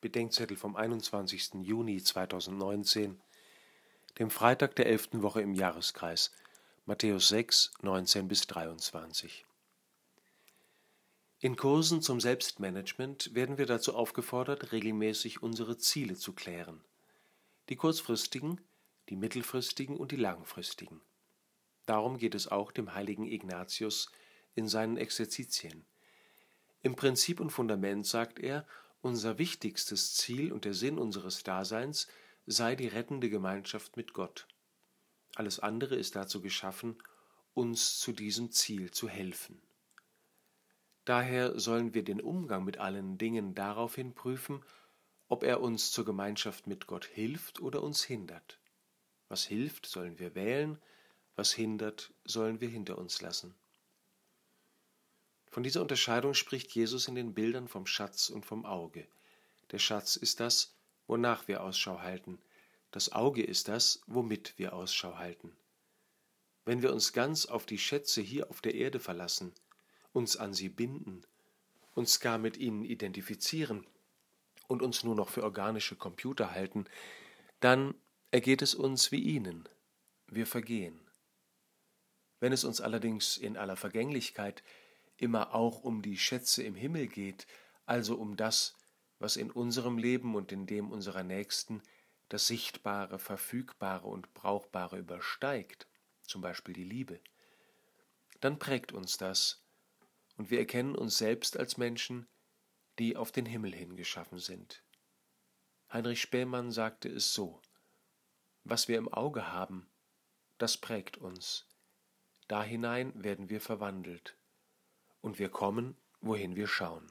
Bedenkzettel vom 21. Juni 2019, dem Freitag der elften Woche im Jahreskreis, Matthäus 6, 19 bis 23. In Kursen zum Selbstmanagement werden wir dazu aufgefordert, regelmäßig unsere Ziele zu klären. Die kurzfristigen, die mittelfristigen und die langfristigen. Darum geht es auch dem heiligen Ignatius in seinen Exerzitien. Im Prinzip und Fundament sagt er, unser wichtigstes Ziel und der Sinn unseres Daseins sei die rettende Gemeinschaft mit Gott. Alles andere ist dazu geschaffen, uns zu diesem Ziel zu helfen. Daher sollen wir den Umgang mit allen Dingen daraufhin prüfen, ob er uns zur Gemeinschaft mit Gott hilft oder uns hindert. Was hilft, sollen wir wählen, was hindert, sollen wir hinter uns lassen. Von dieser Unterscheidung spricht Jesus in den Bildern vom Schatz und vom Auge. Der Schatz ist das, wonach wir Ausschau halten, das Auge ist das, womit wir Ausschau halten. Wenn wir uns ganz auf die Schätze hier auf der Erde verlassen, uns an sie binden, uns gar mit ihnen identifizieren und uns nur noch für organische Computer halten, dann ergeht es uns wie ihnen, wir vergehen. Wenn es uns allerdings in aller Vergänglichkeit immer auch um die Schätze im Himmel geht, also um das, was in unserem Leben und in dem unserer Nächsten das Sichtbare, Verfügbare und Brauchbare übersteigt, zum Beispiel die Liebe, dann prägt uns das und wir erkennen uns selbst als Menschen, die auf den Himmel hin geschaffen sind. Heinrich Spähmann sagte es so, was wir im Auge haben, das prägt uns, da hinein werden wir verwandelt, und wir kommen, wohin wir schauen.